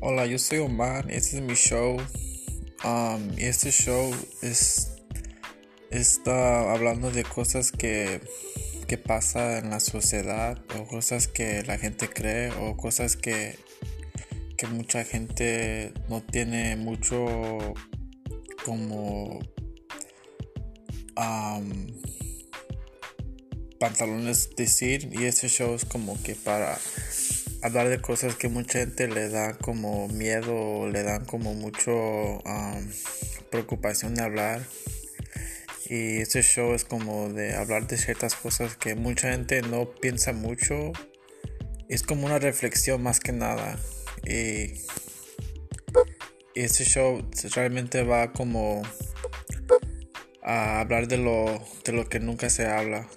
Hola, yo soy Omar, este es mi show. Um, y este show es está hablando de cosas que, que pasa en la sociedad o cosas que la gente cree o cosas que, que mucha gente no tiene mucho como um, pantalones decir y este show es como que para hablar de cosas que mucha gente le da como miedo le dan como mucho preocupación de hablar. Y este show es como de hablar de ciertas cosas que mucha gente no piensa mucho. Es como una reflexión más que nada. Y, y este show realmente va como a hablar de lo, de lo que nunca se habla.